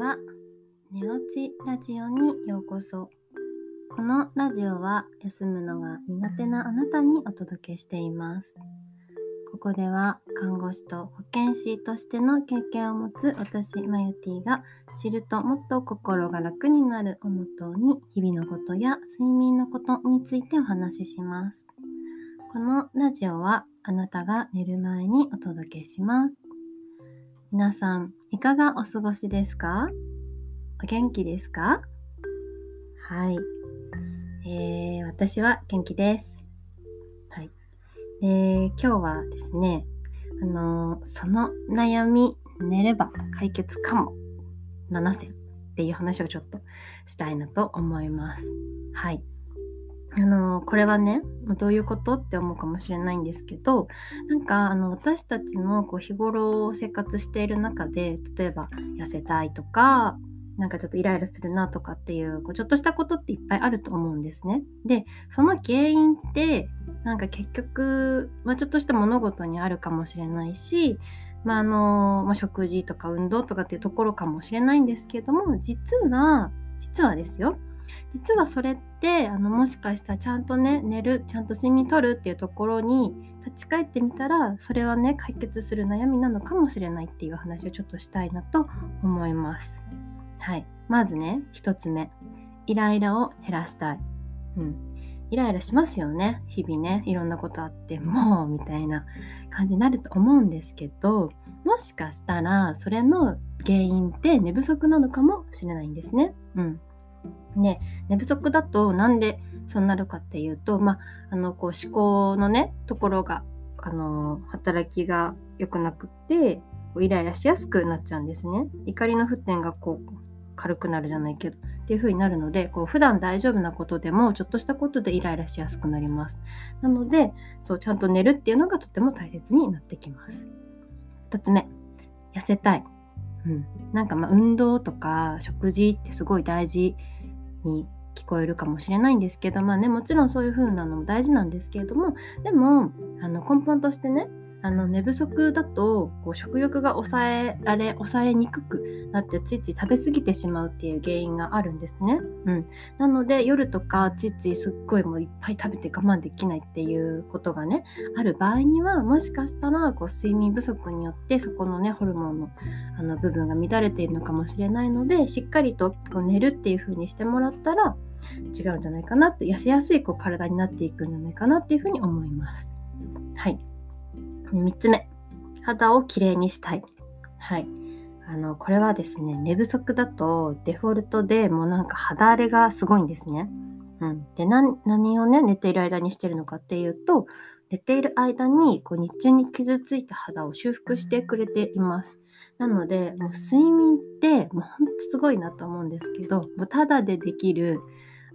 は寝落ちラジオにようこそ。このラジオは休むのが苦手なあなたにお届けしています。ここでは看護師と保健師としての経験を持つ私マユティが知るともっと心が楽になるをもとに日々のことや睡眠のことについてお話しします。このラジオはあなたが寝る前にお届けします。皆さんいかがお過ごしですか？お元気ですか？はい、えー、私は元気です。はい。で、今日はですね、あのーその悩み、寝れば解決かも、7選っていう話をちょっとしたいなと思います。はい。あのーこれはね、まどういうことって思うかもしれないんですけど、なんかあの私たちのこう日頃生活している中で、例えば痩せたいとか、なんかちょっとイライラするなとかっていうこうちょっとしたことっていっぱいあると思うんですね。でその原因ってなんか結局、まあ、ちょっとした物事にあるかもしれないし、まああのまあ、食事とか運動とかっていうところかもしれないんですけども実は実はですよ実はそれってあのもしかしたらちゃんとね寝るちゃんと睡眠とるっていうところに立ち返ってみたらそれはね解決する悩みなのかもしれないっていう話をちょっとしたいなと思います。はい。まずね、一つ目。イライラを減らしたい。うん。イライラしますよね。日々ね、いろんなことあって、もう、みたいな感じになると思うんですけど、もしかしたら、それの原因って寝不足なのかもしれないんですね。うん。ね、寝不足だとなんでそうなるかっていうと、まあ、あの、こう思考のね、ところが、あの、働きが良くなくって、イライラしやすくなっちゃうんですね。怒りの沸点がこう軽くなるじゃないけどっていう風になるのでこう普段大丈夫なことでもちょっとしたことでイライラしやすくなります。なのでそうちゃんと寝るっていうのがとても大切になってきます。2つ目痩せたい、うん、なんかま運動とか食事ってすごい大事に聞こえるかもしれないんですけどまあねもちろんそういう風なのも大事なんですけれどもでもあの根本としてねあの寝不足だとこう食欲が抑えられ抑えにくくなってついつい食べ過ぎてしまうっていう原因があるんですね。うん、なので夜とかついついすっごいもういっぱい食べて我慢できないっていうことがねある場合にはもしかしたらこう睡眠不足によってそこのねホルモンのあの部分が乱れているのかもしれないのでしっかりとこう寝るっていう風にしてもらったら違うんじゃないかなって痩せやすいこう体になっていくんじゃないかなっていう風に思います。3つ目、肌をきれいにしたい。はい。あの、これはですね、寝不足だとデフォルトでもうなんか肌荒れがすごいんですね。うん。で、何何をね、寝ている間にしてるのかっていうと、寝ている間にこう日中に傷ついた肌を修復してくれています。なので、もう睡眠ってもうほんとすごいなと思うんですけど、もうただでできる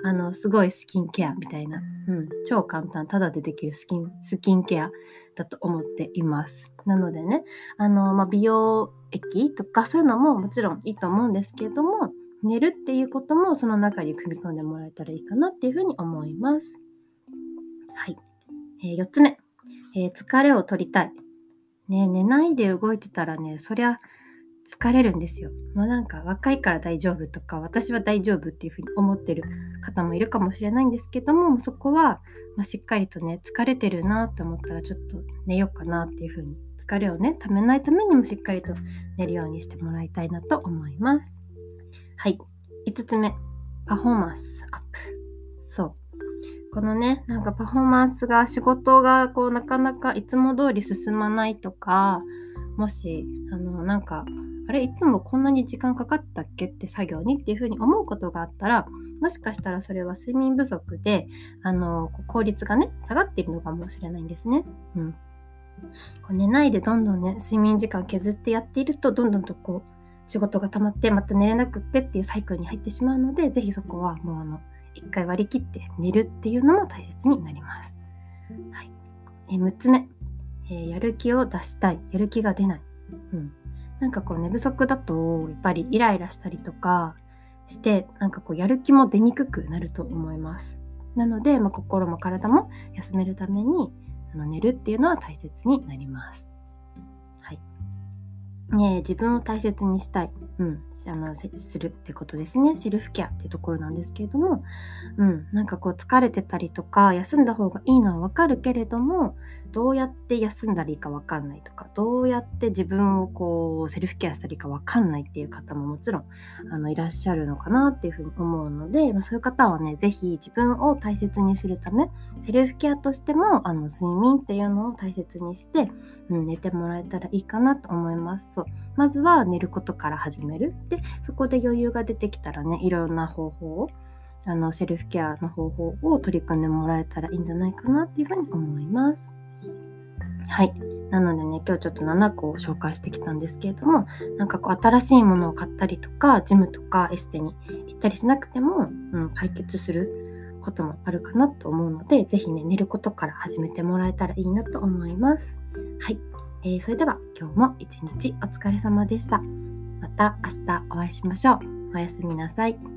あの、すごいスキンケアみたいな、うん、超簡単、ただでできるスキン、スキンケアだと思っています。なのでね、あの、まあ、美容液とかそういうのももちろんいいと思うんですけれども、寝るっていうこともその中に組み込んでもらえたらいいかなっていうふうに思います。はい。えー4つ目、えー疲れを取りたい。ね、寝ないで動いてたらね、そりゃ疲れるんですよ。もうなんか若いから大丈夫とか私は大丈夫っていうふうに思ってる方もいるかもしれないんですけどもそこは、まあ、しっかりとね疲れてるなと思ったらちょっと寝ようかなっていうふうに疲れをねためないためにもしっかりと寝るようにしてもらいたいなと思います。はい5つ目パフォーマンスアップそうこのねなんかパフォーマンスが仕事がこうなかなかいつも通り進まないとかもしあのなんかあれいつもこんなに時間かかったっけって作業にっていうふうに思うことがあったらもしかしたらそれは睡眠不足であの効率がね下がっているのかもしれないんですね。うん、こう寝ないでどんどんね睡眠時間削ってやっているとどんどんとこう仕事が溜まってまた寝れなくってっていうサイクルに入ってしまうのでぜひそこはもうあの一回割り切って寝るっていうのも大切になります。はい、え6つ目、えーやる気を出したいやる気が出ない。うんなんかこう寝不足だとやっぱりイライラしたりとかしてなんかこうやる気も出にくくなると思います。なので、まあ、心も体も休めるためにあの寝るっていうのは大切になります。はい。ね自分を大切にしたい。うん。あのするってことですね。セルフケアっていうところなんですけれども、うん、なんかこう疲れてたりとか休んだ方がいいのはわかるけれどもどうやって休んだらいいかわかんないとかどうやって自分をこうセルフケアしたらいいかわかんないっていう方ももちろんあのいらっしゃるのかなっていうふうに思うので、まあ、そういう方はね是非自分を大切にするためセルフケアとしてもあの睡眠っていうのを大切にして、うん、寝てもらえたらいいかなと思います。そう。まずは寝ることから始める。でそこで余裕が出てきたらねいろんな方法をあのセルフケアの方法を取り組んでもらえたらいいんじゃないかなっていうふうに思います。はい。なのでね、今日ちょっと7個を紹介してきたんですけれども、なんかこう新しいものを買ったりとか、ジムとかエステに行ったりしなくても、うん、解決することもあるかなと思うので、是非ね、寝ることから始めてもらえたらいいなと思います。はい。えー、それでは今日も一日お疲れ様でした。また明日お会いしましょう。おやすみなさい。